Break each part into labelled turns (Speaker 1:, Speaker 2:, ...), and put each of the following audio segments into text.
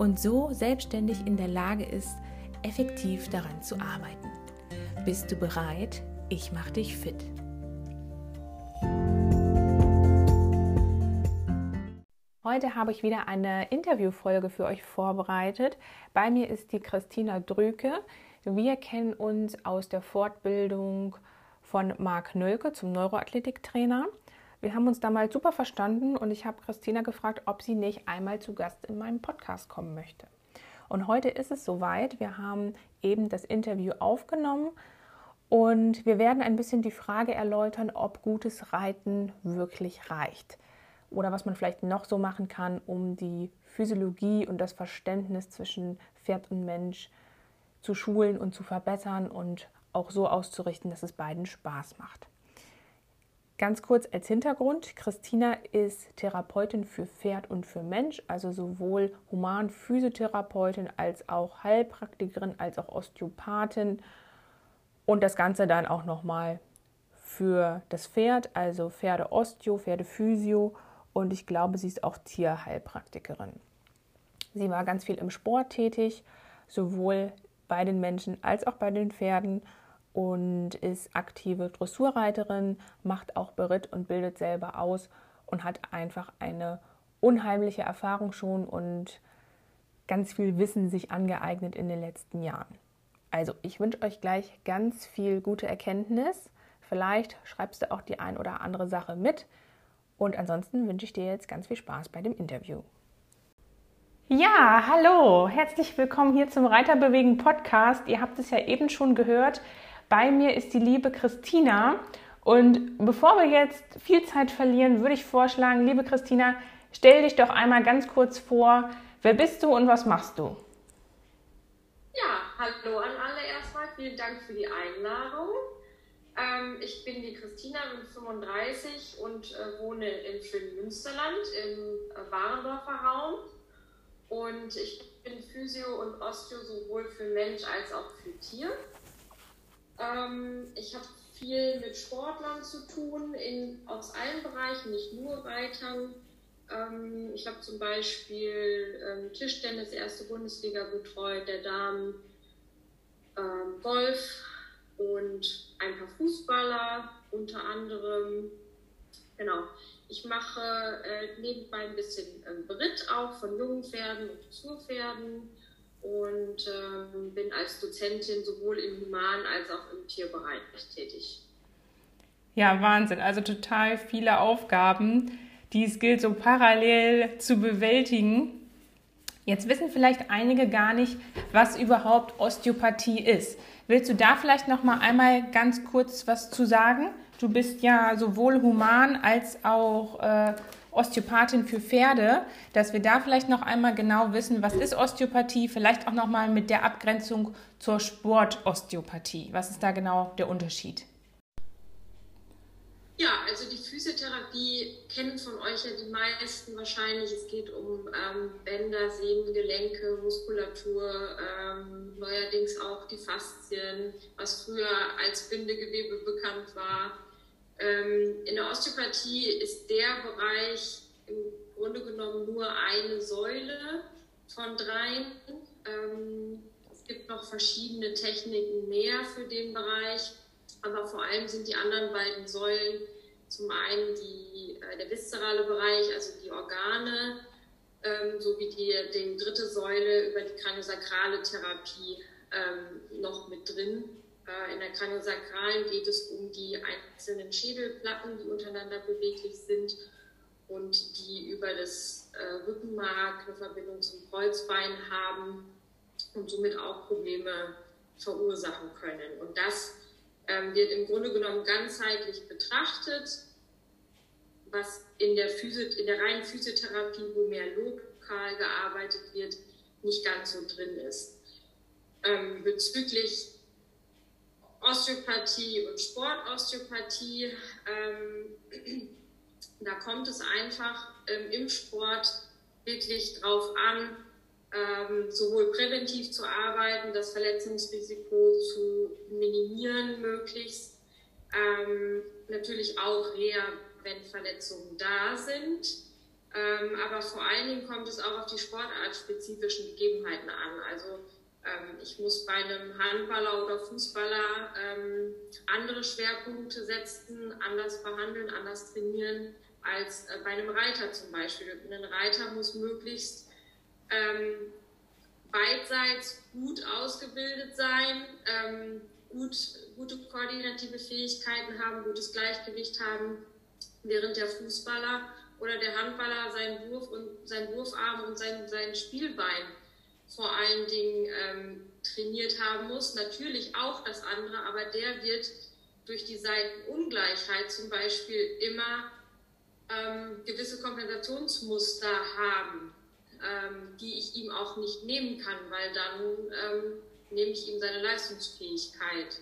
Speaker 1: und so selbstständig in der Lage ist, effektiv daran zu arbeiten. Bist du bereit? Ich mache dich fit. Heute habe ich wieder eine Interviewfolge für euch vorbereitet. Bei mir ist die Christina Drüke. Wir kennen uns aus der Fortbildung von Marc Nölke zum Neuroathletiktrainer. Wir haben uns damals super verstanden und ich habe Christina gefragt, ob sie nicht einmal zu Gast in meinem Podcast kommen möchte. Und heute ist es soweit. Wir haben eben das Interview aufgenommen und wir werden ein bisschen die Frage erläutern, ob gutes Reiten wirklich reicht oder was man vielleicht noch so machen kann, um die Physiologie und das Verständnis zwischen Pferd und Mensch zu schulen und zu verbessern und auch so auszurichten, dass es beiden Spaß macht. Ganz kurz als Hintergrund, Christina ist Therapeutin für Pferd und für Mensch, also sowohl Human-Physiotherapeutin als auch Heilpraktikerin, als auch Osteopathin. Und das Ganze dann auch nochmal für das Pferd, also Pferde-Osteo, Pferde-Physio. Und ich glaube, sie ist auch Tierheilpraktikerin. Sie war ganz viel im Sport tätig, sowohl bei den Menschen als auch bei den Pferden und ist aktive Dressurreiterin, macht auch Beritt und bildet selber aus und hat einfach eine unheimliche Erfahrung schon und ganz viel Wissen sich angeeignet in den letzten Jahren. Also ich wünsche euch gleich ganz viel gute Erkenntnis. Vielleicht schreibst du auch die ein oder andere Sache mit. Und ansonsten wünsche ich dir jetzt ganz viel Spaß bei dem Interview. Ja, hallo, herzlich willkommen hier zum Reiterbewegen Podcast. Ihr habt es ja eben schon gehört. Bei mir ist die liebe Christina. Und bevor wir jetzt viel Zeit verlieren, würde ich vorschlagen, liebe Christina, stell dich doch einmal ganz kurz vor. Wer bist du und was machst du?
Speaker 2: Ja, hallo an alle erstmal. Vielen Dank für die Einladung. Ähm, ich bin die Christina, bin 35 und äh, wohne im schönen Münsterland im äh, Warendorfer Raum. Und ich bin Physio und Osteo sowohl für Mensch als auch für Tier. Ähm, ich habe viel mit Sportlern zu tun, in, aus allen Bereichen, nicht nur Reitern. Ähm, ich habe zum Beispiel ähm, Tischtennis, erste Bundesliga betreut, der Damen, ähm, Golf und ein paar Fußballer unter anderem. Genau. Ich mache äh, nebenbei ein bisschen äh, Beritt auch von jungen Pferden und Dressurpferden und ähm, bin als Dozentin sowohl im Human- als auch im Tierbereich tätig.
Speaker 1: Ja, Wahnsinn. Also total viele Aufgaben, die es gilt, so parallel zu bewältigen. Jetzt wissen vielleicht einige gar nicht, was überhaupt Osteopathie ist. Willst du da vielleicht noch mal einmal ganz kurz was zu sagen? Du bist ja sowohl human als auch äh, Osteopathin für Pferde, dass wir da vielleicht noch einmal genau wissen, was ist Osteopathie, vielleicht auch noch mal mit der Abgrenzung zur Sportosteopathie. Was ist da genau der Unterschied?
Speaker 2: Ja, also die Physiotherapie kennen von euch ja die meisten wahrscheinlich. Es geht um ähm, Bänder, Sehnen, Gelenke, Muskulatur, ähm, neuerdings auch die Faszien, was früher als Bindegewebe bekannt war. Ähm, in der Osteopathie ist der Bereich im Grunde genommen nur eine Säule von dreien. Ähm, es gibt noch verschiedene Techniken mehr für den Bereich, aber vor allem sind die anderen beiden Säulen zum einen die, äh, der viszerale Bereich, also die Organe, ähm, sowie die, die dritte Säule über die kraniosakrale Therapie noch mit drin. In der Kraniosakralen geht es um die einzelnen Schädelplatten, die untereinander beweglich sind und die über das äh, Rückenmark eine Verbindung zum Kreuzbein haben und somit auch Probleme verursachen können. Und das ähm, wird im Grunde genommen ganzheitlich betrachtet, was in der, Physi in der reinen Physiotherapie, wo mehr lokal gearbeitet wird, nicht ganz so drin ist. Ähm, bezüglich Osteopathie und Sportosteopathie, ähm, da kommt es einfach ähm, im Sport wirklich drauf an, ähm, sowohl präventiv zu arbeiten, das Verletzungsrisiko zu minimieren möglichst, ähm, natürlich auch Reha, wenn Verletzungen da sind. Ähm, aber vor allen Dingen kommt es auch auf die sportartspezifischen Gegebenheiten an. Also ich muss bei einem Handballer oder Fußballer ähm, andere Schwerpunkte setzen, anders behandeln, anders trainieren als äh, bei einem Reiter zum Beispiel. Ein Reiter muss möglichst ähm, beidseits gut ausgebildet sein, ähm, gut, gute koordinative Fähigkeiten haben, gutes Gleichgewicht haben, während der Fußballer oder der Handballer seinen Wurf und seinen Wurfarm und sein, sein Spielbein vor allen Dingen ähm, trainiert haben muss. Natürlich auch das andere, aber der wird durch die Seitenungleichheit zum Beispiel immer ähm, gewisse Kompensationsmuster haben, ähm, die ich ihm auch nicht nehmen kann, weil dann ähm, nehme ich ihm seine Leistungsfähigkeit.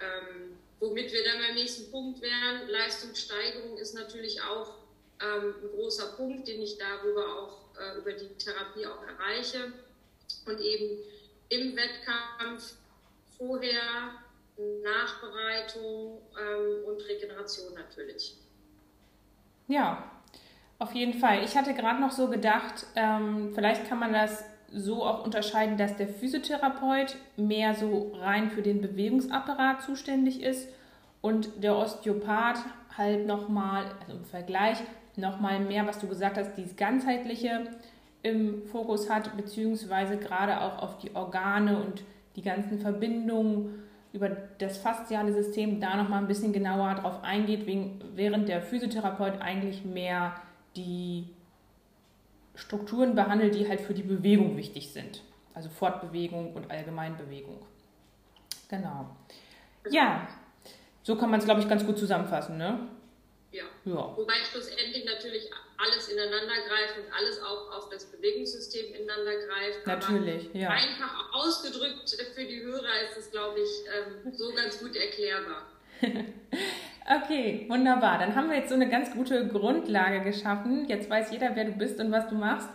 Speaker 2: Ähm, womit wir dann beim nächsten Punkt wären, Leistungssteigerung ist natürlich auch ähm, ein großer Punkt, den ich darüber auch äh, über die Therapie auch erreiche und eben im Wettkampf vorher Nachbereitung ähm, und Regeneration natürlich.
Speaker 1: Ja, auf jeden Fall. Ich hatte gerade noch so gedacht, ähm, vielleicht kann man das so auch unterscheiden, dass der Physiotherapeut mehr so rein für den Bewegungsapparat zuständig ist und der Osteopath halt nochmal, also im Vergleich, nochmal mehr, was du gesagt hast, dieses ganzheitliche im Fokus hat, beziehungsweise gerade auch auf die Organe und die ganzen Verbindungen über das fasziale System da nochmal ein bisschen genauer drauf eingeht, während der Physiotherapeut eigentlich mehr die Strukturen behandelt, die halt für die Bewegung wichtig sind. Also Fortbewegung und Allgemeinbewegung. Genau. Ja, so kann man es, glaube ich, ganz gut zusammenfassen, ne?
Speaker 2: Ja. ja. Wobei schlussendlich natürlich alles ineinander greift und alles auch auf das Bewegungssystem ineinander greift.
Speaker 1: Natürlich,
Speaker 2: ja. Einfach ausgedrückt für die Hörer ist es, glaube ich, ähm, so ganz gut erklärbar.
Speaker 1: okay, wunderbar. Dann haben wir jetzt so eine ganz gute Grundlage geschaffen. Jetzt weiß jeder, wer du bist und was du machst.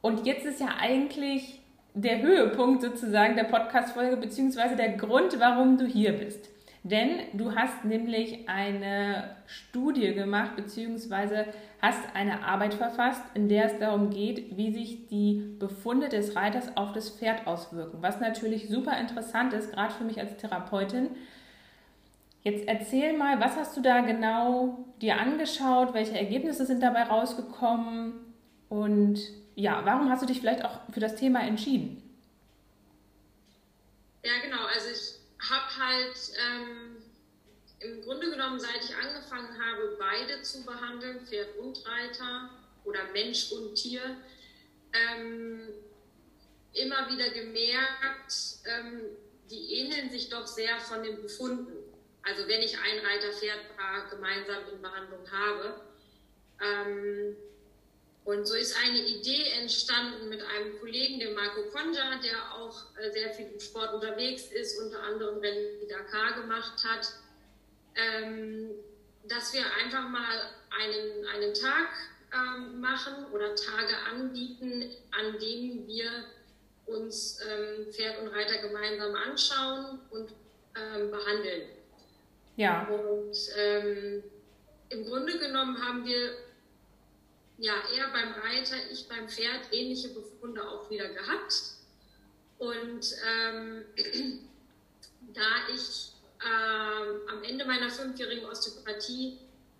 Speaker 1: Und jetzt ist ja eigentlich der Höhepunkt sozusagen der Podcast-Folge, beziehungsweise der Grund, warum du hier bist. Denn du hast nämlich eine Studie gemacht, beziehungsweise hast eine Arbeit verfasst, in der es darum geht, wie sich die Befunde des Reiters auf das Pferd auswirken. Was natürlich super interessant ist, gerade für mich als Therapeutin. Jetzt erzähl mal, was hast du da genau dir angeschaut? Welche Ergebnisse sind dabei rausgekommen? Und ja, warum hast du dich vielleicht auch für das Thema entschieden?
Speaker 2: Ja, genau. Also ich habe halt ähm, im Grunde genommen, seit ich angefangen habe, beide zu behandeln, Pferd und Reiter oder Mensch und Tier, ähm, immer wieder gemerkt, ähm, die ähneln sich doch sehr von den Befunden. Also wenn ich ein Reiter-Pferd-Paar gemeinsam in Behandlung habe. Ähm, und so ist eine Idee entstanden mit einem Kollegen, dem Marco Conja, der auch äh, sehr viel im Sport unterwegs ist, unter anderem Rallye Dakar gemacht hat, ähm, dass wir einfach mal einen, einen Tag ähm, machen oder Tage anbieten, an denen wir uns ähm, Pferd und Reiter gemeinsam anschauen und behandeln.
Speaker 1: Ja.
Speaker 2: Und im Grunde genommen haben wir ja, er beim Reiter, ich beim Pferd ähnliche Befunde auch wieder gehabt. Und ähm, da ich ähm, am Ende meiner fünfjährigen Osteopathie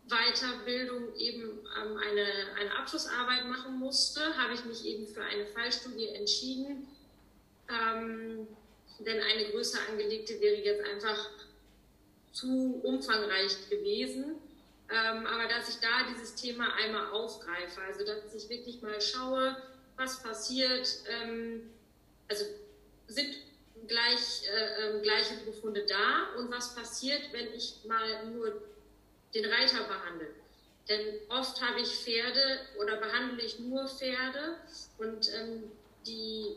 Speaker 2: Weiterbildung eben ähm, eine, eine Abschlussarbeit machen musste, habe ich mich eben für eine Fallstudie entschieden. Ähm, denn eine größer angelegte wäre jetzt einfach zu umfangreich gewesen. Ähm, aber dass ich da dieses Thema einmal aufgreife, also dass ich wirklich mal schaue, was passiert, ähm, also sind gleich, äh, äh, gleiche Befunde da und was passiert, wenn ich mal nur den Reiter behandle. Denn oft habe ich Pferde oder behandle ich nur Pferde und ähm, die,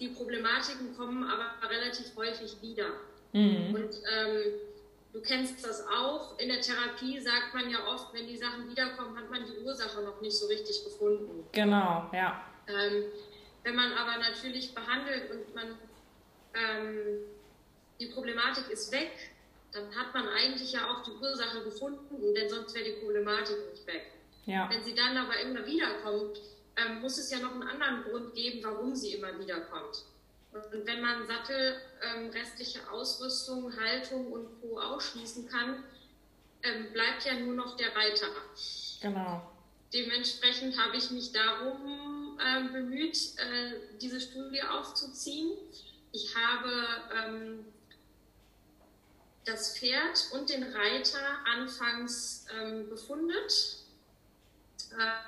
Speaker 2: die Problematiken kommen aber relativ häufig wieder. Mhm. Und ähm, du kennst das auch. In der Therapie sagt man ja oft, wenn die Sachen wiederkommen, hat man die Ursache noch nicht so richtig gefunden.
Speaker 1: Genau, ja.
Speaker 2: Ähm, wenn man aber natürlich behandelt und man ähm, die Problematik ist weg, dann hat man eigentlich ja auch die Ursache gefunden, denn sonst wäre die Problematik nicht weg. Ja. Wenn sie dann aber immer wieder kommt, ähm, muss es ja noch einen anderen Grund geben, warum sie immer wieder kommt. Und wenn man Sattel, ähm, restliche Ausrüstung, Haltung und Co. ausschließen kann, ähm, bleibt ja nur noch der Reiter.
Speaker 1: Genau.
Speaker 2: Dementsprechend habe ich mich darum ähm, bemüht, äh, diese Studie aufzuziehen. Ich habe ähm, das Pferd und den Reiter anfangs ähm, befundet,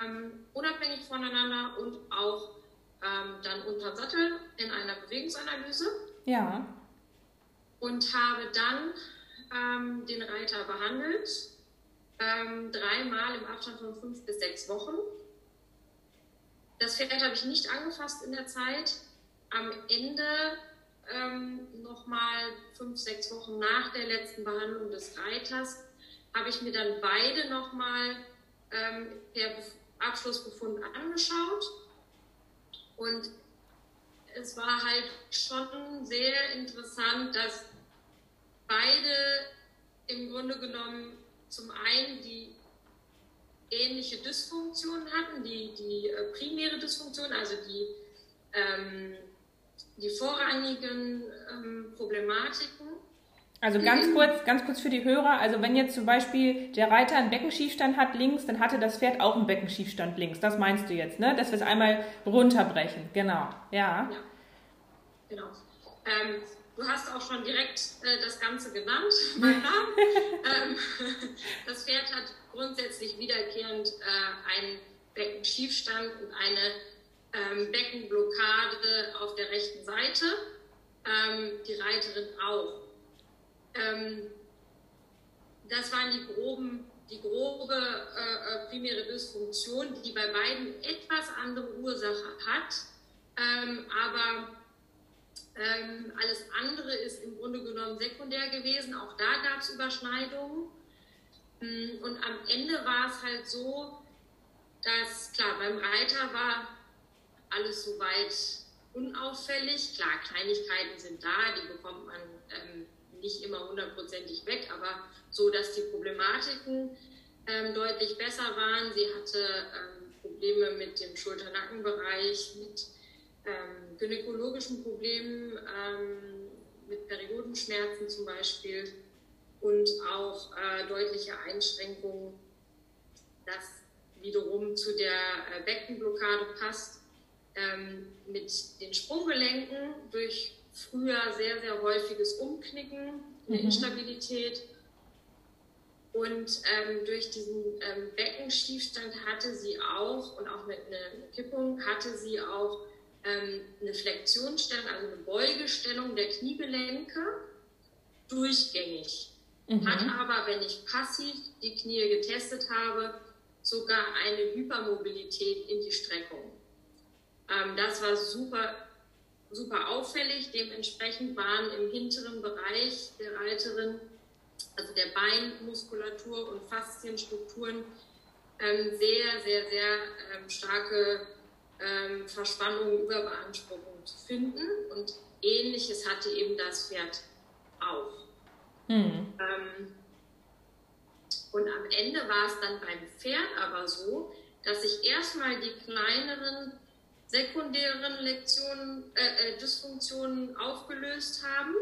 Speaker 2: ähm, unabhängig voneinander und auch ähm, dann unter Sattel in einer Bewegungsanalyse.
Speaker 1: Ja.
Speaker 2: Und habe dann ähm, den Reiter behandelt, ähm, dreimal im Abstand von fünf bis sechs Wochen. Das Pferd habe ich nicht angefasst in der Zeit. Am Ende ähm, nochmal fünf, sechs Wochen nach der letzten Behandlung des Reiters, habe ich mir dann beide nochmal ähm, per Abschlussbefund angeschaut. Und es war halt schon sehr interessant, dass beide im Grunde genommen zum einen die ähnliche Dysfunktion hatten, die, die äh, primäre Dysfunktion, also die ähm, die vorrangigen ähm, Problematiken.
Speaker 1: Also ganz mhm. kurz, ganz kurz für die Hörer. Also wenn jetzt zum Beispiel der Reiter einen Beckenschiefstand hat links, dann hatte das Pferd auch einen Beckenschiefstand links. Das meinst du jetzt, ne? Dass wir es einmal runterbrechen. Genau. Ja. ja.
Speaker 2: Genau. Ähm, du hast auch schon direkt äh, das Ganze genannt, mein Name. ähm, das Pferd hat grundsätzlich wiederkehrend äh, einen Beckenschiefstand und eine ähm, Beckenblockade auf der rechten Seite, ähm, die Reiterin auch. Ähm, das waren die groben die grobe äh, äh, primäre Dysfunktion, die bei beiden etwas andere Ursache hat, ähm, aber ähm, alles andere ist im Grunde genommen sekundär gewesen. Auch da gab es Überschneidungen. Mm, und am Ende war es halt so, dass, klar, beim Reiter war alles soweit unauffällig. Klar, Kleinigkeiten sind da, die bekommt man ähm, nicht immer hundertprozentig weg, aber so, dass die Problematiken ähm, deutlich besser waren. Sie hatte ähm, Probleme mit dem Schulter-Nackenbereich, mit ähm, gynäkologischen Problemen, ähm, mit Periodenschmerzen zum Beispiel und auch äh, deutliche Einschränkungen, das wiederum zu der äh, Beckenblockade passt ähm, mit den Sprunggelenken durch früher sehr, sehr häufiges Umknicken, eine mhm. Instabilität. Und ähm, durch diesen ähm, Beckenstiefstand hatte sie auch, und auch mit einer Kippung, hatte sie auch ähm, eine Flexionsstellung, also eine Beugestellung der Kniegelenke durchgängig. Mhm. Hat aber, wenn ich passiv die Knie getestet habe, sogar eine Hypermobilität in die Streckung. Ähm, das war super, super auffällig. Dementsprechend waren im hinteren Bereich der Reiterin, also der Beinmuskulatur und Faszienstrukturen, ähm, sehr, sehr, sehr ähm, starke ähm, Verspannungen, Überbeanspruchungen zu finden. Und ähnliches hatte eben das Pferd auch. Mhm. Ähm, und am Ende war es dann beim Pferd aber so, dass sich erstmal die kleineren sekundären Lektionen, äh, äh, Dysfunktionen aufgelöst haben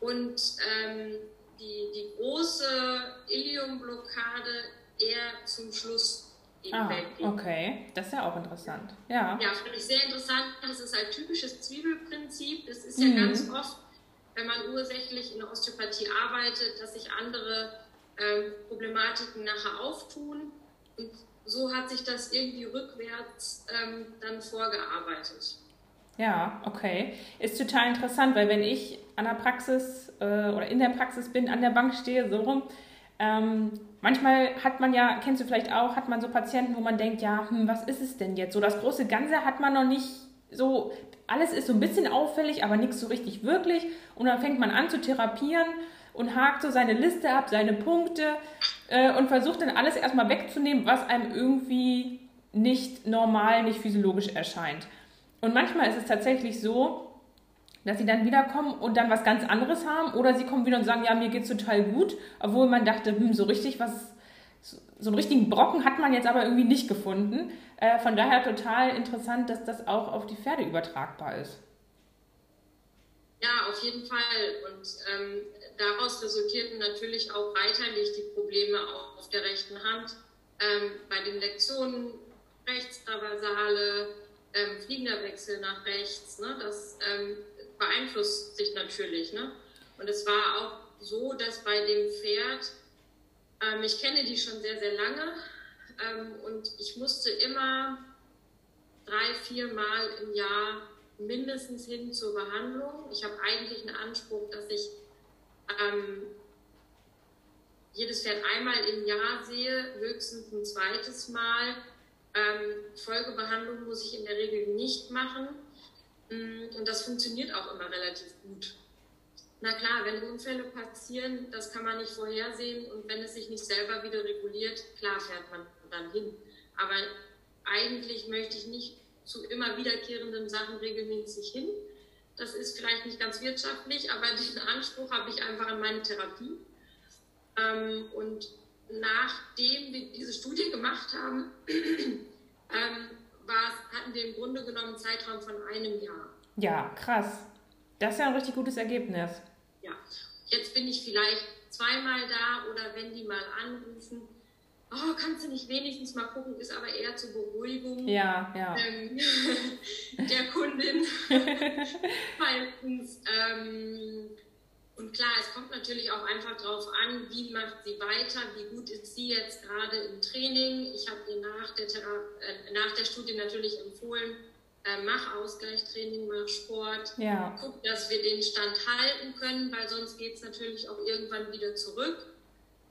Speaker 2: und ähm, die, die große Iliumblockade eher zum Schluss
Speaker 1: eben ah, wegging. Okay, das ist ja auch interessant. Ja,
Speaker 2: ja finde ich sehr interessant. Das ist ein typisches Zwiebelprinzip. Das ist ja mhm. ganz oft, wenn man ursächlich in der Osteopathie arbeitet, dass sich andere ähm, Problematiken nachher auftun. Und so hat sich das irgendwie rückwärts ähm, dann vorgearbeitet.
Speaker 1: Ja, okay. Ist total interessant, weil wenn ich an der Praxis äh, oder in der Praxis bin, an der Bank stehe, so rum, ähm, manchmal hat man ja, kennst du vielleicht auch, hat man so Patienten, wo man denkt, ja, hm, was ist es denn jetzt? So das große Ganze hat man noch nicht so, alles ist so ein bisschen auffällig, aber nichts so richtig wirklich. Und dann fängt man an zu therapieren und hakt so seine Liste ab, seine Punkte äh, und versucht dann alles erstmal wegzunehmen, was einem irgendwie nicht normal, nicht physiologisch erscheint. Und manchmal ist es tatsächlich so, dass sie dann wiederkommen und dann was ganz anderes haben oder sie kommen wieder und sagen, ja, mir geht's total gut, obwohl man dachte, hm, so richtig was, so einen richtigen Brocken hat man jetzt aber irgendwie nicht gefunden. Äh, von daher total interessant, dass das auch auf die Pferde übertragbar ist.
Speaker 2: Ja, auf jeden Fall. Und ähm, daraus resultierten natürlich auch reiterlich die Probleme auch auf der rechten Hand. Ähm, bei den Lektionen Rechtstraversale, ähm, fliegender Wechsel nach rechts. Ne? Das ähm, beeinflusst sich natürlich. Ne? Und es war auch so, dass bei dem Pferd, ähm, ich kenne die schon sehr, sehr lange ähm, und ich musste immer drei, vier Mal im Jahr mindestens hin zur Behandlung. Ich habe eigentlich einen Anspruch, dass ich ähm, jedes Pferd einmal im Jahr sehe, höchstens ein zweites Mal. Ähm, Folgebehandlung muss ich in der Regel nicht machen. Mm, und das funktioniert auch immer relativ gut. Na klar, wenn Unfälle passieren, das kann man nicht vorhersehen und wenn es sich nicht selber wieder reguliert, klar fährt man dann hin. Aber eigentlich möchte ich nicht zu immer wiederkehrenden Sachen regelmäßig hin. Das ist vielleicht nicht ganz wirtschaftlich, aber diesen Anspruch habe ich einfach an meine Therapie. Ähm, und nachdem wir diese Studie gemacht haben, ähm, hatten wir im Grunde genommen einen Zeitraum von einem Jahr.
Speaker 1: Ja, krass. Das ist ja ein richtig gutes Ergebnis.
Speaker 2: Ja, jetzt bin ich vielleicht zweimal da oder wenn die mal anrufen, oh, kannst du nicht wenigstens mal gucken, ist aber eher zur Beruhigung
Speaker 1: ja, ja.
Speaker 2: Ähm, der Kundin meistens. Ähm, und klar, es kommt natürlich auch einfach darauf an, wie macht sie weiter, wie gut ist sie jetzt gerade im Training. Ich habe ihr nach der, äh, nach der Studie natürlich empfohlen, äh, mach Ausgleichstraining, mach Sport,
Speaker 1: ja.
Speaker 2: guck, dass wir den Stand halten können, weil sonst geht es natürlich auch irgendwann wieder zurück.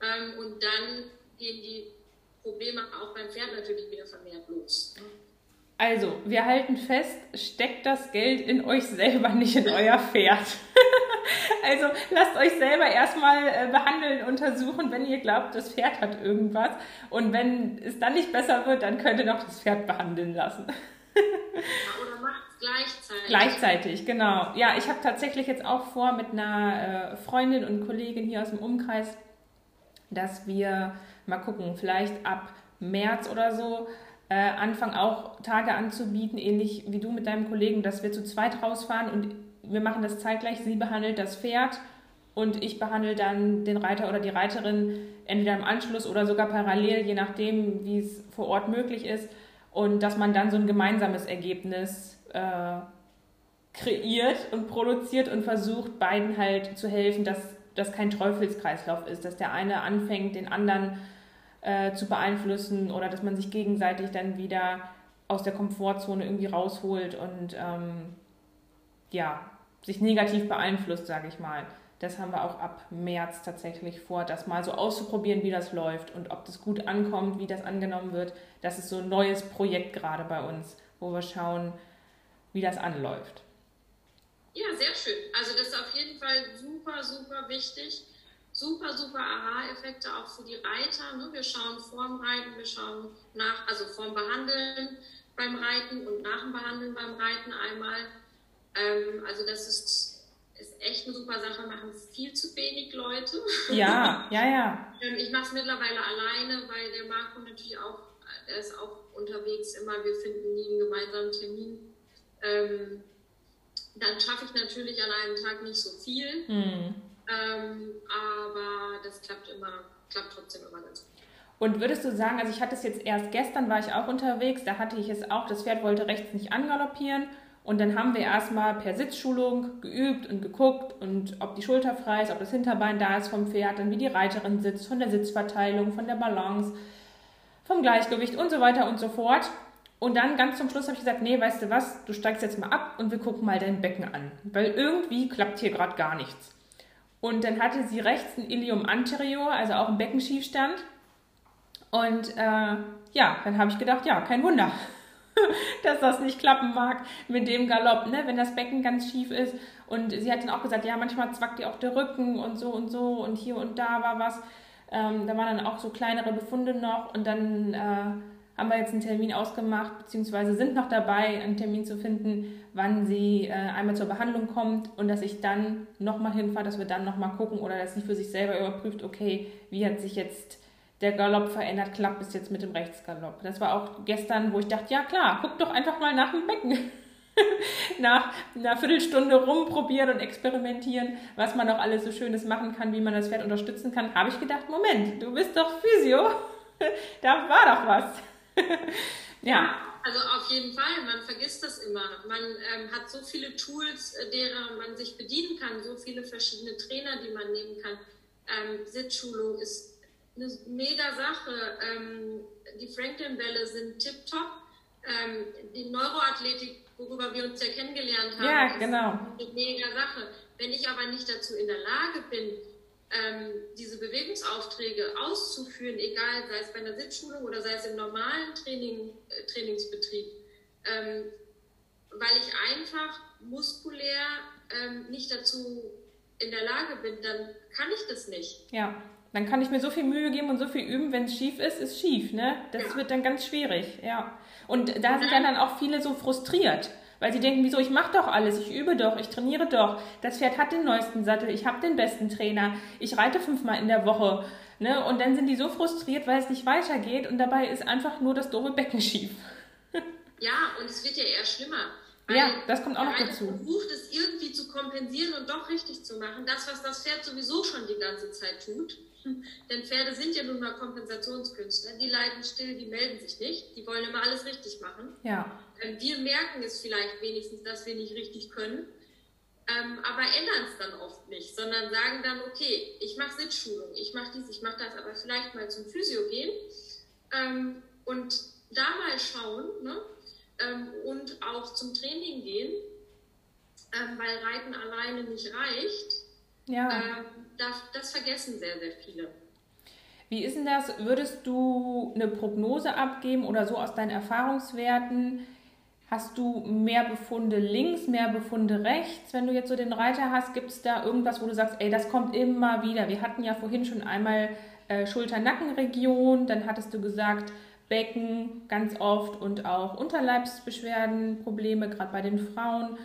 Speaker 2: Ähm, und dann gehen die Probleme auch beim Pferd natürlich wieder vermehrt los.
Speaker 1: Also, wir halten fest, steckt das Geld in euch selber, nicht in euer Pferd. also lasst euch selber erstmal äh, behandeln, untersuchen, wenn ihr glaubt, das Pferd hat irgendwas. Und wenn es dann nicht besser wird, dann könnt ihr noch das Pferd behandeln lassen.
Speaker 2: Oder macht es gleichzeitig.
Speaker 1: Gleichzeitig, genau. Ja, ich habe tatsächlich jetzt auch vor mit einer äh, Freundin und Kollegin hier aus dem Umkreis, dass wir mal gucken, vielleicht ab März oder so äh, anfangen auch Tage anzubieten, ähnlich wie du mit deinem Kollegen, dass wir zu zweit rausfahren und wir machen das zeitgleich. Sie behandelt das Pferd und ich behandle dann den Reiter oder die Reiterin entweder im Anschluss oder sogar parallel, je nachdem, wie es vor Ort möglich ist. Und dass man dann so ein gemeinsames Ergebnis äh, kreiert und produziert und versucht, beiden halt zu helfen, dass das kein Teufelskreislauf ist, dass der eine anfängt, den anderen äh, zu beeinflussen oder dass man sich gegenseitig dann wieder aus der Komfortzone irgendwie rausholt und ähm, ja, sich negativ beeinflusst, sage ich mal. Das haben wir auch ab März tatsächlich vor, das mal so auszuprobieren, wie das läuft und ob das gut ankommt, wie das angenommen wird. Das ist so ein neues Projekt gerade bei uns, wo wir schauen, wie das anläuft.
Speaker 2: Ja, sehr schön. Also das ist auf jeden Fall super, super wichtig. Super, super Aha-Effekte auch für die Reiter. Ne? Wir schauen vorm Reiten, wir schauen nach, also vorm Behandeln beim Reiten und nach dem Behandeln beim Reiten einmal ähm, also das ist, ist echt eine super Sache, machen viel zu wenig Leute.
Speaker 1: Ja, ja, ja.
Speaker 2: ähm, ich mache es mittlerweile alleine, weil der Marco natürlich auch, er ist auch unterwegs immer, wir finden nie einen gemeinsamen Termin. Ähm, dann schaffe ich natürlich an einem Tag nicht so viel,
Speaker 1: hm.
Speaker 2: Ähm, aber das klappt immer, klappt trotzdem immer ganz gut.
Speaker 1: Und würdest du sagen, also ich hatte es jetzt erst gestern, war ich auch unterwegs, da hatte ich es auch, das Pferd wollte rechts nicht angaloppieren und dann haben wir erstmal per Sitzschulung geübt und geguckt und ob die Schulter frei ist, ob das Hinterbein da ist vom Pferd, dann wie die Reiterin sitzt, von der Sitzverteilung, von der Balance, vom Gleichgewicht und so weiter und so fort. Und dann ganz zum Schluss habe ich gesagt, nee, weißt du was, du steigst jetzt mal ab und wir gucken mal dein Becken an, weil irgendwie klappt hier gerade gar nichts. Und dann hatte sie rechts ein Ilium anterior, also auch ein Beckenschiefstand Und äh, ja, dann habe ich gedacht, ja, kein Wunder, dass das nicht klappen mag mit dem Galopp, ne? wenn das Becken ganz schief ist. Und sie hat dann auch gesagt, ja, manchmal zwackt ihr auch der Rücken und so und so und hier und da war was. Ähm, da waren dann auch so kleinere Befunde noch und dann äh, haben wir jetzt einen Termin ausgemacht, beziehungsweise sind noch dabei, einen Termin zu finden, wann sie äh, einmal zur Behandlung kommt und dass ich dann nochmal hinfahre, dass wir dann nochmal gucken oder dass sie für sich selber überprüft, okay, wie hat sich jetzt der Galopp verändert, klappt es jetzt mit dem Rechtsgalopp. Das war auch gestern, wo ich dachte, ja klar, guck doch einfach mal nach dem Becken. nach einer Viertelstunde rumprobieren und experimentieren, was man noch alles so Schönes machen kann, wie man das Pferd unterstützen kann, habe ich gedacht, Moment, du bist doch Physio, da war doch was.
Speaker 2: ja. Also auf jeden Fall, man vergisst das immer. Man ähm, hat so viele Tools, äh, derer man sich bedienen kann, so viele verschiedene Trainer, die man nehmen kann. Ähm, Sitzschulung ist eine mega Sache. Ähm, die Franklin-Bälle sind tipptopp. Ähm, die Neuroathletik, worüber wir uns ja kennengelernt haben,
Speaker 1: ja, genau.
Speaker 2: ist eine mega Sache. Wenn ich aber nicht dazu in der Lage bin, ähm, diese Bewegungsaufträge auszuführen, egal sei es bei einer Sitzschulung oder sei es im normalen Training, äh, Trainingsbetrieb, ähm, weil ich einfach muskulär ähm, nicht dazu in der Lage bin, dann kann ich das nicht.
Speaker 1: Ja, dann kann ich mir so viel Mühe geben und so viel üben, wenn es schief ist, ist schief, ne? Das ja. wird dann ganz schwierig, ja. Und da sind dann auch viele so frustriert weil sie denken, wieso, ich mache doch alles, ich übe doch, ich trainiere doch. Das Pferd hat den neuesten Sattel, ich habe den besten Trainer, ich reite fünfmal in der Woche. Ne? Und dann sind die so frustriert, weil es nicht weitergeht und dabei ist einfach nur das doofe Becken schief.
Speaker 2: ja, und es wird ja eher schlimmer.
Speaker 1: ja, das kommt auch noch dazu.
Speaker 2: versucht es irgendwie zu kompensieren und doch richtig zu machen. Das, was das Pferd sowieso schon die ganze Zeit tut. Denn Pferde sind ja nun mal Kompensationskünstler. Die leiden still, die melden sich nicht. Die wollen immer alles richtig machen.
Speaker 1: Ja.
Speaker 2: Wir merken es vielleicht wenigstens, dass wir nicht richtig können, ähm, aber ändern es dann oft nicht, sondern sagen dann, okay, ich mache Sitzschulung, ich mache dies, ich mache das, aber vielleicht mal zum Physio gehen ähm, und da mal schauen ne? Ähm, und auch zum Training gehen, ähm, weil Reiten alleine nicht reicht.
Speaker 1: Ja.
Speaker 2: Ähm, das, das vergessen sehr, sehr viele.
Speaker 1: Wie ist denn das? Würdest du eine Prognose abgeben oder so aus deinen Erfahrungswerten? Hast du mehr Befunde links, mehr Befunde rechts? Wenn du jetzt so den Reiter hast, gibt es da irgendwas, wo du sagst, ey, das kommt immer wieder? Wir hatten ja vorhin schon einmal äh, Schulter-Nackenregion, dann hattest du gesagt, Becken ganz oft und auch Unterleibsbeschwerden, Probleme, gerade bei den Frauen.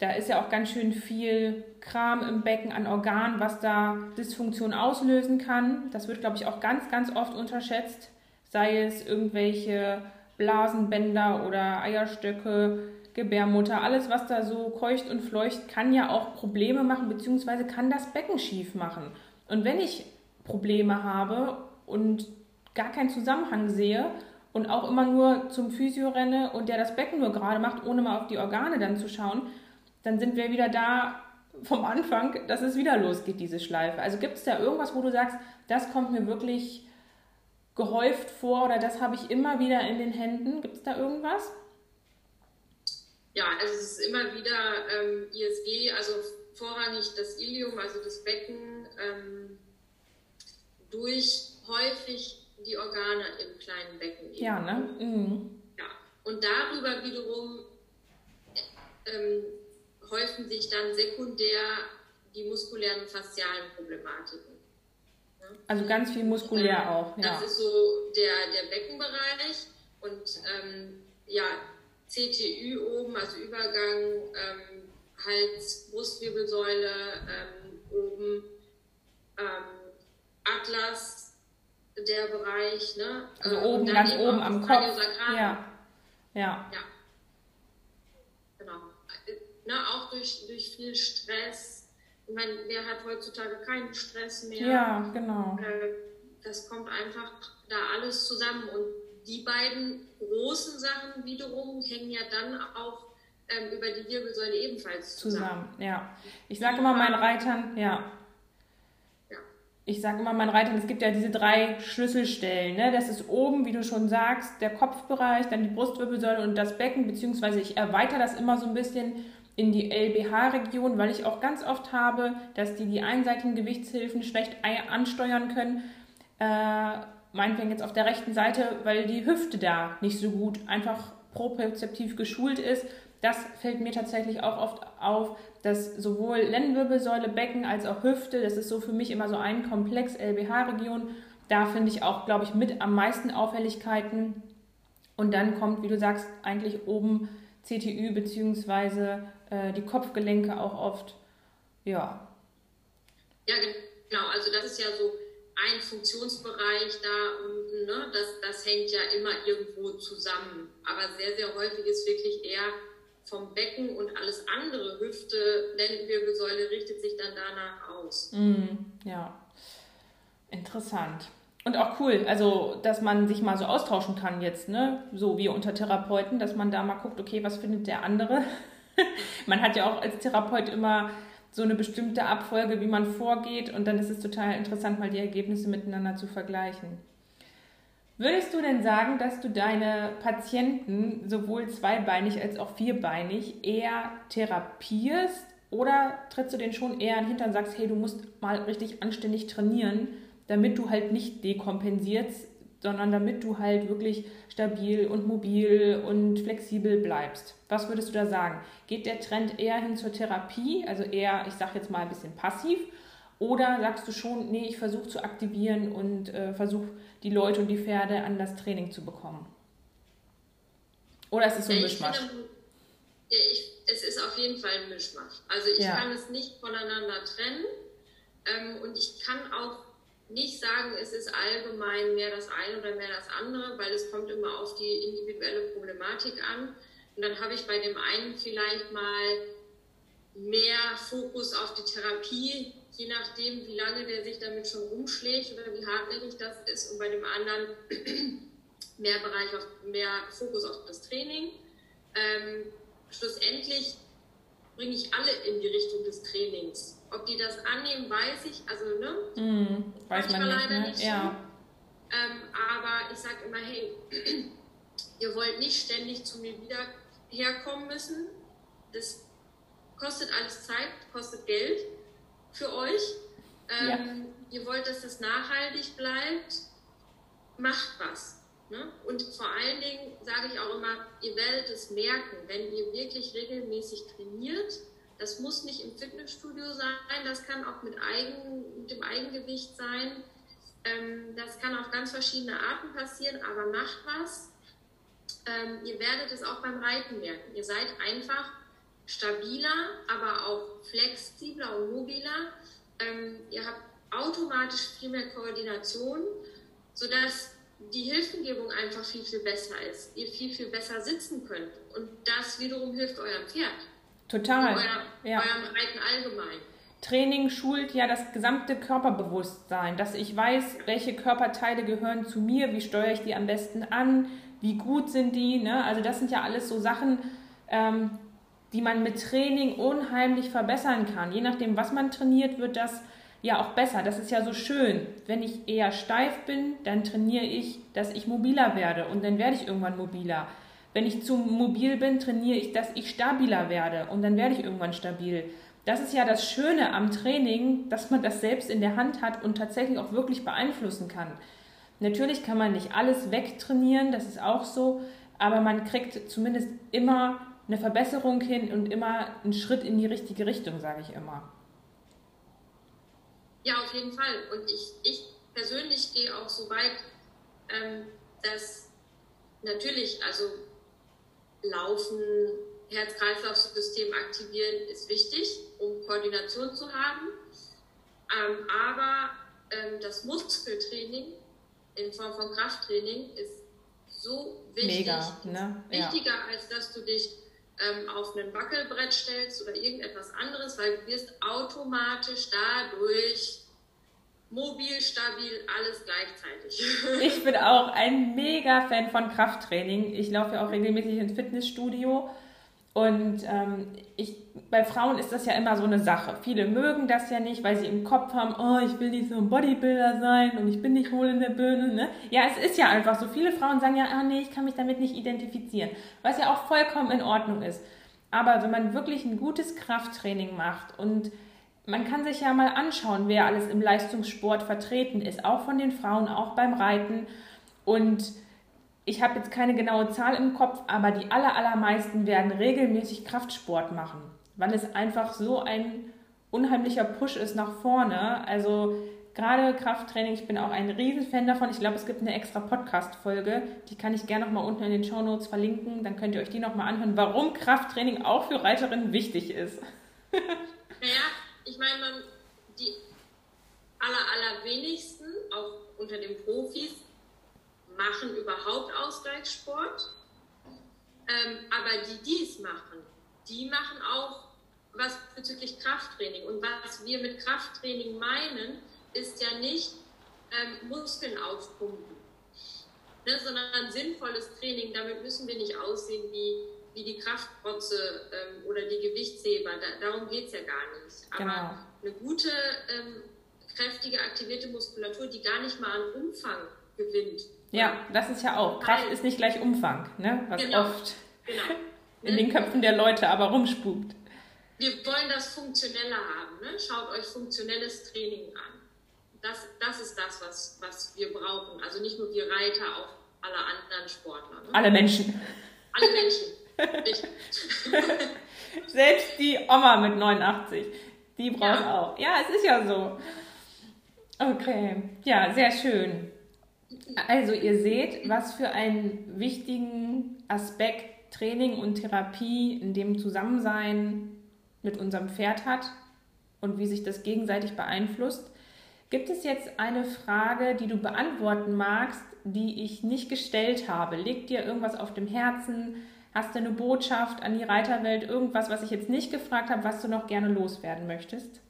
Speaker 1: Da ist ja auch ganz schön viel Kram im Becken an Organen, was da Dysfunktion auslösen kann. Das wird, glaube ich, auch ganz, ganz oft unterschätzt. Sei es irgendwelche Blasenbänder oder Eierstöcke, Gebärmutter, alles, was da so keucht und fleucht, kann ja auch Probleme machen, beziehungsweise kann das Becken schief machen. Und wenn ich Probleme habe und gar keinen Zusammenhang sehe und auch immer nur zum Physio renne und der das Becken nur gerade macht, ohne mal auf die Organe dann zu schauen, dann sind wir wieder da vom Anfang, dass es wieder losgeht, diese Schleife. Also gibt es da irgendwas, wo du sagst, das kommt mir wirklich gehäuft vor oder das habe ich immer wieder in den Händen? Gibt es da irgendwas?
Speaker 2: Ja, also es ist immer wieder ähm, ISG, also vorrangig das Ilium, also das Becken, ähm, durch häufig die Organe im kleinen Becken.
Speaker 1: Eben. Ja, ne? Mhm.
Speaker 2: Ja, und darüber wiederum ähm, häufen sich dann sekundär die muskulären faszialen Problematiken.
Speaker 1: Also ganz viel muskulär ähm, auch.
Speaker 2: Ja. Das ist so der, der Beckenbereich und ähm, ja, CTÜ oben, also Übergang, ähm, Hals, Brustwirbelsäule ähm, oben, ähm, Atlas, der Bereich, ne?
Speaker 1: Also ähm, oben, ganz oben am Kopf. Ja.
Speaker 2: ja. Ja. Genau. Ne, auch durch, durch viel Stress ich meine, wer hat heutzutage keinen Stress mehr?
Speaker 1: Ja, genau.
Speaker 2: Äh, das kommt einfach da alles zusammen. Und die beiden großen Sachen wiederum hängen ja dann auch ähm, über die Wirbelsäule ebenfalls zusammen.
Speaker 1: Zusammen, ja. Ich sage immer meinen Reitern, ja. Ich sage immer meinen Reitern, es gibt ja diese drei Schlüsselstellen. Ne? Das ist oben, wie du schon sagst, der Kopfbereich, dann die Brustwirbelsäule und das Becken, beziehungsweise ich erweitere das immer so ein bisschen in die LBH-Region, weil ich auch ganz oft habe, dass die die einseitigen Gewichtshilfen schlecht ansteuern können. Äh, meinetwegen jetzt auf der rechten Seite, weil die Hüfte da nicht so gut einfach propriozeptiv geschult ist. Das fällt mir tatsächlich auch oft auf, dass sowohl Lendenwirbelsäule, Becken als auch Hüfte, das ist so für mich immer so ein Komplex LBH-Region. Da finde ich auch, glaube ich, mit am meisten Auffälligkeiten. Und dann kommt, wie du sagst, eigentlich oben CTÜ bzw. Äh, die Kopfgelenke auch oft. Ja.
Speaker 2: Ja, genau. Also das ist ja so ein Funktionsbereich da unten. Ne? Das, das hängt ja immer irgendwo zusammen. Aber sehr, sehr häufig ist wirklich eher vom Becken und alles andere, Hüfte, Lendenwirbelsäule, richtet sich dann danach aus.
Speaker 1: Mm, ja, interessant. Und auch cool, also dass man sich mal so austauschen kann jetzt, ne? So wie unter Therapeuten, dass man da mal guckt, okay, was findet der andere? man hat ja auch als Therapeut immer so eine bestimmte Abfolge, wie man vorgeht, und dann ist es total interessant, mal die Ergebnisse miteinander zu vergleichen. Würdest du denn sagen, dass du deine Patienten sowohl zweibeinig als auch vierbeinig eher therapierst oder trittst du den schon eher in den Hintern und sagst, hey, du musst mal richtig anständig trainieren, damit du halt nicht dekompensierst, sondern damit du halt wirklich stabil und mobil und flexibel bleibst. Was würdest du da sagen? Geht der Trend eher hin zur Therapie, also eher, ich sage jetzt mal ein bisschen passiv, oder sagst du schon, nee, ich versuche zu aktivieren und äh, versuche die Leute und die Pferde an das Training zu bekommen? Oder ist es so ein Mischmasch?
Speaker 2: Ich, es ist auf jeden Fall ein Mischmasch. Also ich ja. kann es nicht voneinander trennen ähm, und ich kann auch nicht sagen, es ist allgemein mehr das eine oder mehr das andere, weil es kommt immer auf die individuelle Problematik an. Und dann habe ich bei dem einen vielleicht mal mehr Fokus auf die Therapie, je nachdem, wie lange der sich damit schon rumschlägt oder wie hartnäckig das ist. Und bei dem anderen mehr Bereich auf, mehr Fokus auf das Training. Ähm, schlussendlich bringe ich alle in die Richtung des Trainings. Ob die das annehmen, weiß ich, also ne?
Speaker 1: Mm, weiß man nicht, leider ne? nicht. Ja.
Speaker 2: Ähm, aber ich sage immer, hey, ihr wollt nicht ständig zu mir wieder herkommen müssen. Das kostet alles Zeit, kostet Geld für euch. Ähm, ja. Ihr wollt, dass das nachhaltig bleibt. Macht was. Ne? Und vor allen Dingen sage ich auch immer, ihr werdet es merken, wenn ihr wirklich regelmäßig trainiert das muss nicht im Fitnessstudio sein, das kann auch mit, Eigen, mit dem Eigengewicht sein. Ähm, das kann auf ganz verschiedene Arten passieren, aber macht was. Ähm, ihr werdet es auch beim Reiten merken. Ihr seid einfach stabiler, aber auch flexibler und mobiler. Ähm, ihr habt automatisch viel mehr Koordination, sodass die Hilfengebung einfach viel, viel besser ist. Ihr viel, viel besser sitzen könnt. Und das wiederum hilft eurem Pferd.
Speaker 1: Total.
Speaker 2: Euer, ja. Eurem Reiten allgemein.
Speaker 1: Training schult ja das gesamte Körperbewusstsein, dass ich weiß, welche Körperteile gehören zu mir, wie steuere ich die am besten an, wie gut sind die. Ne? Also das sind ja alles so Sachen, ähm, die man mit Training unheimlich verbessern kann. Je nachdem, was man trainiert, wird das ja auch besser. Das ist ja so schön. Wenn ich eher steif bin, dann trainiere ich, dass ich mobiler werde und dann werde ich irgendwann mobiler. Wenn ich zu mobil bin, trainiere ich, dass ich stabiler werde und dann werde ich irgendwann stabil. Das ist ja das Schöne am Training, dass man das selbst in der Hand hat und tatsächlich auch wirklich beeinflussen kann. Natürlich kann man nicht alles wegtrainieren, das ist auch so, aber man kriegt zumindest immer eine Verbesserung hin und immer einen Schritt in die richtige Richtung, sage ich immer.
Speaker 2: Ja, auf jeden Fall. Und ich, ich persönlich gehe auch so weit, ähm, dass natürlich, also Laufen, Herz-Kreislauf-System aktivieren ist wichtig, um Koordination zu haben. Ähm, aber ähm, das Muskeltraining in Form von Krafttraining ist so wichtig,
Speaker 1: Mega, ne?
Speaker 2: wichtiger, ja. als dass du dich ähm, auf ein Wackelbrett stellst oder irgendetwas anderes, weil du wirst automatisch dadurch mobil, stabil, alles gleichzeitig.
Speaker 1: Ich bin auch ein mega Fan von Krafttraining. Ich laufe ja auch regelmäßig ins Fitnessstudio. Und ähm, ich, bei Frauen ist das ja immer so eine Sache. Viele mögen das ja nicht, weil sie im Kopf haben, oh, ich will nicht so ein Bodybuilder sein und ich bin nicht wohl in der Birne. Ne? Ja, es ist ja einfach so. Viele Frauen sagen ja, ah nee, ich kann mich damit nicht identifizieren. Was ja auch vollkommen in Ordnung ist. Aber wenn man wirklich ein gutes Krafttraining macht und man kann sich ja mal anschauen, wer alles im Leistungssport vertreten ist, auch von den Frauen, auch beim Reiten. Und ich habe jetzt keine genaue Zahl im Kopf, aber die aller, allermeisten werden regelmäßig Kraftsport machen, weil es einfach so ein unheimlicher Push ist nach vorne. Also gerade Krafttraining, ich bin auch ein Riesenfan davon. Ich glaube, es gibt eine extra Podcast-Folge, die kann ich gerne nochmal unten in den Show Notes verlinken. Dann könnt ihr euch die nochmal anhören, warum Krafttraining auch für Reiterinnen wichtig ist.
Speaker 2: meine, die aller, allerwenigsten, auch unter den Profis, machen überhaupt Ausgleichssport. Ähm, aber die, die es machen, die machen auch was bezüglich Krafttraining. Und was wir mit Krafttraining meinen, ist ja nicht ähm, Muskeln aufpumpen, ne, sondern sinnvolles Training. Damit müssen wir nicht aussehen wie, wie die Kraftprotze ähm, oder die Gewichtsheber. Da, darum geht es ja gar nicht. Aber genau. eine gute, ähm, kräftige, aktivierte Muskulatur, die gar nicht mal an Umfang gewinnt.
Speaker 1: Ja, das ist ja auch. Kraft ist nicht gleich Umfang, ne? was genau. oft genau. in den Köpfen der Leute aber rumspukt.
Speaker 2: Wir wollen das Funktionelle haben. Ne? Schaut euch funktionelles Training an das, das ist das, was, was wir brauchen. Also nicht nur wir Reiter, auch alle anderen Sportler. Ne?
Speaker 1: Alle Menschen.
Speaker 2: Alle Menschen.
Speaker 1: Selbst die Oma mit 89, die braucht ja. auch. Ja, es ist ja so. Okay, ja, sehr schön. Also ihr seht, was für einen wichtigen Aspekt Training und Therapie in dem Zusammensein mit unserem Pferd hat und wie sich das gegenseitig beeinflusst. Gibt es jetzt eine Frage, die du beantworten magst, die ich nicht gestellt habe? Liegt dir irgendwas auf dem Herzen? Hast du eine Botschaft an die Reiterwelt? Irgendwas, was ich jetzt nicht gefragt habe, was du noch gerne loswerden möchtest?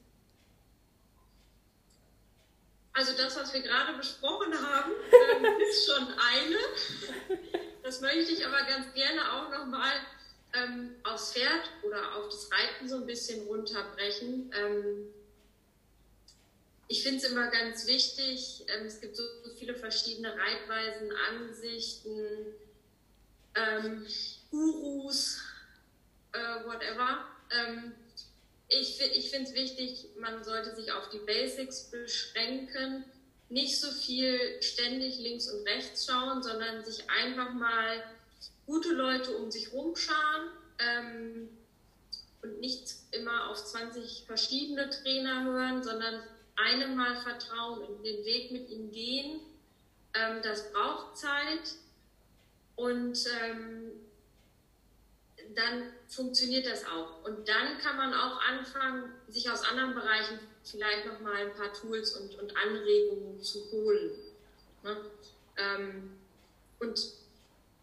Speaker 2: Also das, was wir gerade besprochen haben, ähm, ist schon eine. Das möchte ich aber ganz gerne auch nochmal ähm, aufs Pferd oder auf das Reiten so ein bisschen runterbrechen. Ähm, ich finde es immer ganz wichtig, ähm, es gibt so, viele verschiedene Reitweisen, Ansichten, ähm, Gurus, äh, whatever. Ähm, ich ich finde es wichtig, man sollte sich auf die Basics beschränken, nicht so viel ständig links und rechts schauen, sondern sich einfach mal gute Leute um sich rumschauen ähm, und nicht immer auf 20 verschiedene Trainer hören, sondern einem mal vertrauen und den Weg mit ihm gehen. Ähm, das braucht Zeit und ähm, dann funktioniert das auch. Und dann kann man auch anfangen, sich aus anderen Bereichen vielleicht noch mal ein paar Tools und, und Anregungen zu holen. Ne? Ähm, und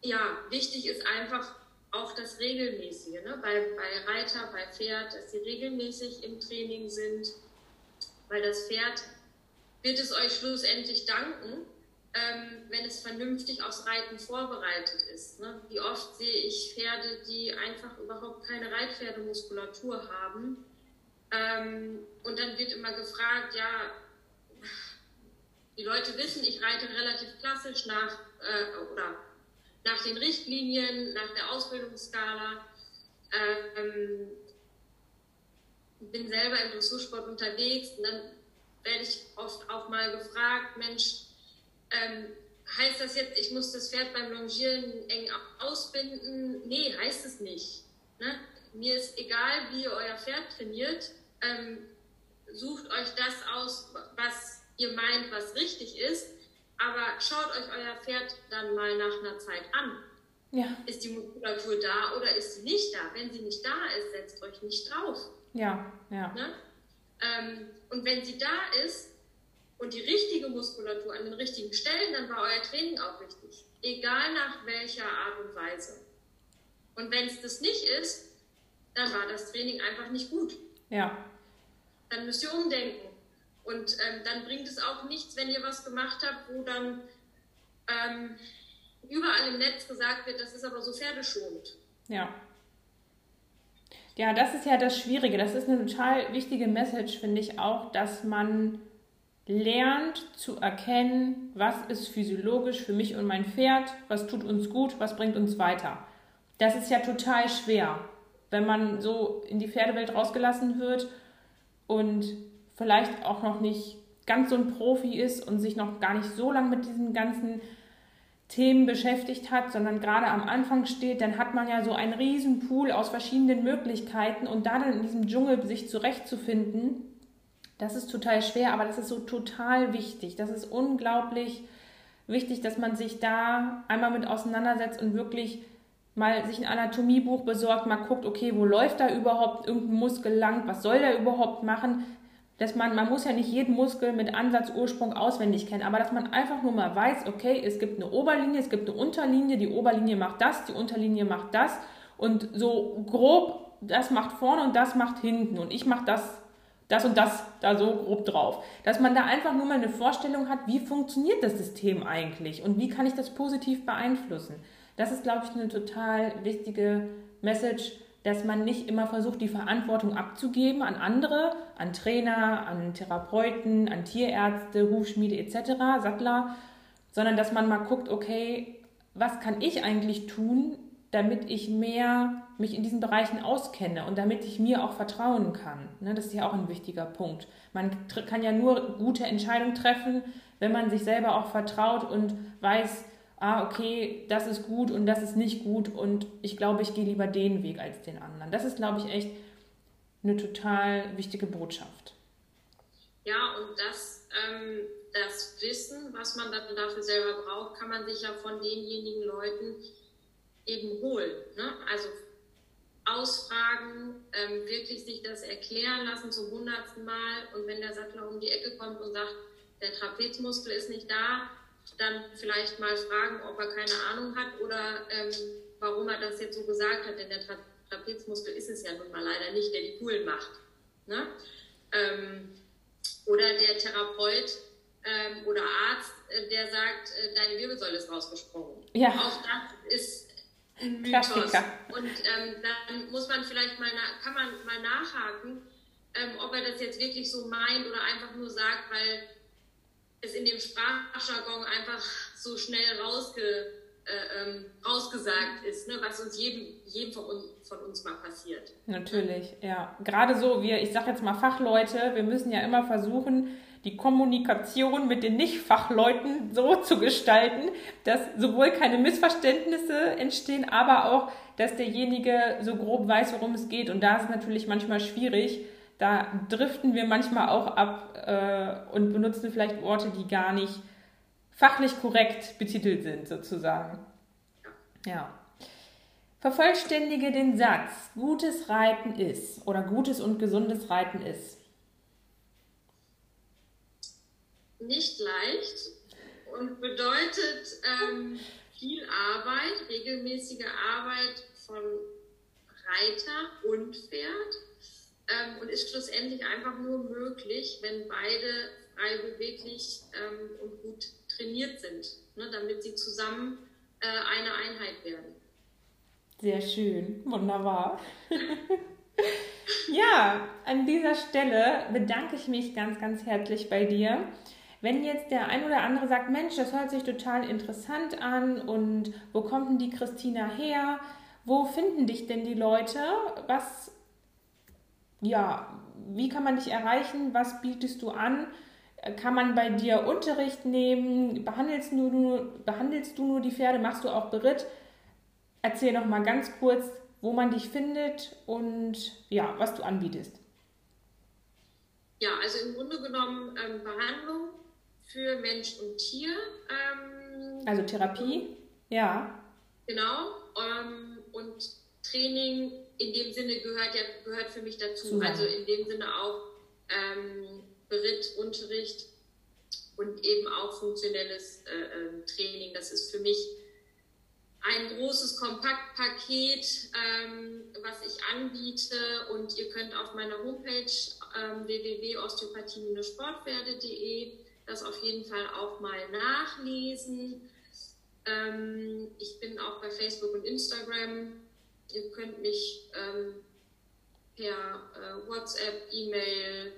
Speaker 2: ja, wichtig ist einfach auch das Regelmäßige. Ne? Bei, bei Reiter, bei Pferd, dass sie regelmäßig im Training sind weil das Pferd wird es euch schlussendlich danken, ähm, wenn es vernünftig aufs Reiten vorbereitet ist. Ne? Wie oft sehe ich Pferde, die einfach überhaupt keine Reitpferdemuskulatur haben. Ähm, und dann wird immer gefragt, ja, die Leute wissen, ich reite relativ klassisch nach, äh, oder nach den Richtlinien, nach der Ausbildungsskala. Ähm, bin selber im Dressursport unterwegs und dann werde ich oft auch mal gefragt, Mensch, ähm, heißt das jetzt, ich muss das Pferd beim Longieren eng ausbinden? Nee, heißt es nicht. Ne? Mir ist egal, wie ihr euer Pferd trainiert. Ähm, sucht euch das aus, was ihr meint, was richtig ist. Aber schaut euch euer Pferd dann mal nach einer Zeit an. Ja. Ist die Muskulatur da oder ist sie nicht da? Wenn sie nicht da ist, setzt euch nicht drauf.
Speaker 1: Ja, ja.
Speaker 2: Ne? Ähm, und wenn sie da ist und die richtige Muskulatur an den richtigen Stellen, dann war euer Training auch richtig. Egal nach welcher Art und Weise. Und wenn es das nicht ist, dann war das Training einfach nicht gut.
Speaker 1: Ja.
Speaker 2: Dann müsst ihr umdenken. Und ähm, dann bringt es auch nichts, wenn ihr was gemacht habt, wo dann ähm, überall im Netz gesagt wird, das ist aber so pferdeschonend.
Speaker 1: Ja. Ja, das ist ja das Schwierige. Das ist eine total wichtige Message, finde ich auch, dass man lernt zu erkennen, was ist physiologisch für mich und mein Pferd, was tut uns gut, was bringt uns weiter. Das ist ja total schwer, wenn man so in die Pferdewelt rausgelassen wird und vielleicht auch noch nicht ganz so ein Profi ist und sich noch gar nicht so lange mit diesen ganzen Themen beschäftigt hat, sondern gerade am Anfang steht, dann hat man ja so einen riesen Pool aus verschiedenen Möglichkeiten und da dann in diesem Dschungel sich zurechtzufinden, das ist total schwer, aber das ist so total wichtig. Das ist unglaublich wichtig, dass man sich da einmal mit auseinandersetzt und wirklich mal sich ein Anatomiebuch besorgt, mal guckt, okay, wo läuft da überhaupt irgendein Muskel lang, was soll der überhaupt machen, dass man, man muss ja nicht jeden Muskel mit Ansatz, Ursprung auswendig kennen, aber dass man einfach nur mal weiß, okay, es gibt eine Oberlinie, es gibt eine Unterlinie, die Oberlinie macht das, die Unterlinie macht das. Und so grob, das macht vorne und das macht hinten. Und ich mache das, das und das da so grob drauf. Dass man da einfach nur mal eine Vorstellung hat, wie funktioniert das System eigentlich und wie kann ich das positiv beeinflussen. Das ist, glaube ich, eine total wichtige Message, dass man nicht immer versucht, die Verantwortung abzugeben an andere, an Trainer, an Therapeuten, an Tierärzte, Hufschmiede etc., Sattler, sondern dass man mal guckt, okay, was kann ich eigentlich tun, damit ich mehr mich in diesen Bereichen auskenne und damit ich mir auch vertrauen kann. Ne, das ist ja auch ein wichtiger Punkt. Man kann ja nur gute Entscheidungen treffen, wenn man sich selber auch vertraut und weiß, ah, okay, das ist gut und das ist nicht gut und ich glaube, ich gehe lieber den Weg als den anderen. Das ist, glaube ich, echt eine total wichtige Botschaft.
Speaker 2: Ja, und das, ähm, das Wissen, was man dafür selber braucht, kann man sich ja von denjenigen Leuten eben holen. Ne? Also ausfragen, ähm, wirklich sich das erklären lassen zum hundertsten Mal und wenn der Sattler um die Ecke kommt und sagt, der Trapezmuskel ist nicht da, dann vielleicht mal fragen, ob er keine Ahnung hat oder ähm, warum er das jetzt so gesagt hat, denn der Tra Trapezmuskel ist es ja nun mal leider nicht, der die Kugeln macht. Ne? Ähm, oder der Therapeut ähm, oder Arzt, äh, der sagt, äh, deine Wirbelsäule ist rausgesprungen. Ja. Auch das ist ein Mythos. Klassiker. Und ähm, dann muss man vielleicht mal, kann man mal nachhaken, ähm, ob er das jetzt wirklich so meint oder einfach nur sagt, weil es in dem Sprachjargon einfach so schnell rausge, äh, ähm, rausgesagt ist, ne, was uns jedem, jedem von, uns, von uns mal passiert.
Speaker 1: Natürlich, ja. Gerade so, wir, ich sage jetzt mal Fachleute, wir müssen ja immer versuchen, die Kommunikation mit den Nicht-Fachleuten so zu gestalten, dass sowohl keine Missverständnisse entstehen, aber auch, dass derjenige so grob weiß, worum es geht. Und da ist es natürlich manchmal schwierig, da driften wir manchmal auch ab äh, und benutzen vielleicht Worte, die gar nicht fachlich korrekt betitelt sind, sozusagen. Ja. Vervollständige den Satz, gutes Reiten ist oder gutes und gesundes Reiten ist.
Speaker 2: Nicht leicht und bedeutet ähm, viel Arbeit, regelmäßige Arbeit von Reiter und Pferd ähm, und ist schlussendlich einfach nur möglich, wenn beide frei beweglich ähm, und gut trainiert sind, ne, damit sie zusammen äh, eine Einheit werden.
Speaker 1: Sehr schön, wunderbar. ja, an dieser Stelle bedanke ich mich ganz, ganz herzlich bei dir. Wenn jetzt der ein oder andere sagt, Mensch, das hört sich total interessant an und wo kommt denn die Christina her? Wo finden dich denn die Leute? Was ja, wie kann man dich erreichen? Was bietest du an? Kann man bei dir Unterricht nehmen? Behandelst du nur, behandelst du nur die Pferde? Machst du auch Beritt? Erzähl noch mal ganz kurz, wo man dich findet und ja, was du anbietest.
Speaker 2: Ja, also im Grunde genommen ähm, Behandlung für Mensch und Tier. Ähm,
Speaker 1: also Therapie, ja.
Speaker 2: Genau. Ähm, und Training in dem Sinne gehört ja gehört für mich dazu. Zusammen. Also in dem Sinne auch ähm, Beritt, Unterricht und eben auch funktionelles äh, ähm, Training. Das ist für mich ein großes Kompaktpaket, ähm, was ich anbiete und ihr könnt auf meiner Homepage ähm, www.osteopathie-sportpferde.de das auf jeden Fall auch mal nachlesen. Ähm, ich bin auch bei Facebook und Instagram Ihr könnt mich ähm, per äh, WhatsApp, E-Mail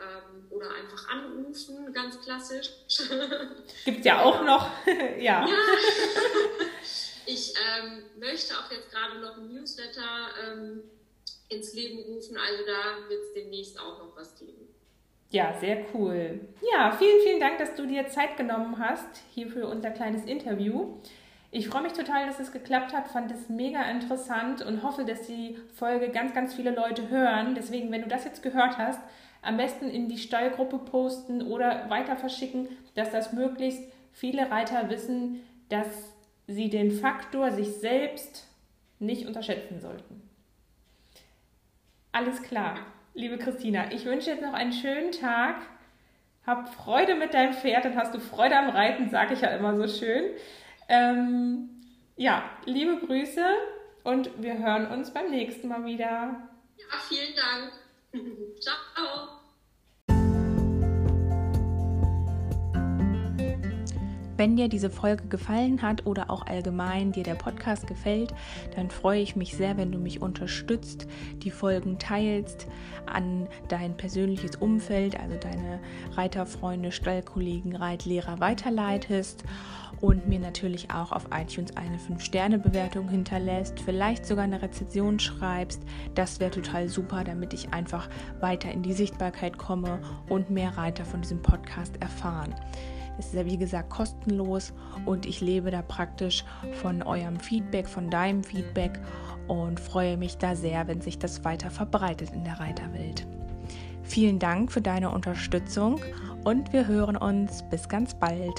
Speaker 2: ähm, oder einfach anrufen, ganz klassisch.
Speaker 1: Gibt ja auch noch, ja. ja.
Speaker 2: Ich ähm, möchte auch jetzt gerade noch ein Newsletter ähm, ins Leben rufen. Also da wird es demnächst auch noch was geben.
Speaker 1: Ja, sehr cool. Ja, vielen, vielen Dank, dass du dir Zeit genommen hast hier für unser kleines Interview. Ich freue mich total, dass es geklappt hat, fand es mega interessant und hoffe, dass die Folge ganz, ganz viele Leute hören. Deswegen, wenn du das jetzt gehört hast, am besten in die Stallgruppe posten oder weiter verschicken, dass das möglichst viele Reiter wissen, dass sie den Faktor sich selbst nicht unterschätzen sollten. Alles klar, liebe Christina. Ich wünsche jetzt noch einen schönen Tag. Hab Freude mit deinem Pferd, dann hast du Freude am Reiten, sage ich ja immer so schön. Ähm, ja, liebe Grüße und wir hören uns beim nächsten Mal wieder.
Speaker 2: Ja, vielen Dank. Ciao.
Speaker 1: Wenn dir diese Folge gefallen hat oder auch allgemein dir der Podcast gefällt, dann freue ich mich sehr, wenn du mich unterstützt, die Folgen teilst, an dein persönliches Umfeld, also deine Reiterfreunde, Stallkollegen, Reitlehrer weiterleitest und mir natürlich auch auf iTunes eine 5-Sterne-Bewertung hinterlässt, vielleicht sogar eine Rezension schreibst. Das wäre total super, damit ich einfach weiter in die Sichtbarkeit komme und mehr Reiter von diesem Podcast erfahren. Es ist ja wie gesagt kostenlos und ich lebe da praktisch von eurem Feedback, von deinem Feedback und freue mich da sehr, wenn sich das weiter verbreitet in der Reiterwelt. Vielen Dank für deine Unterstützung und wir hören uns bis ganz bald.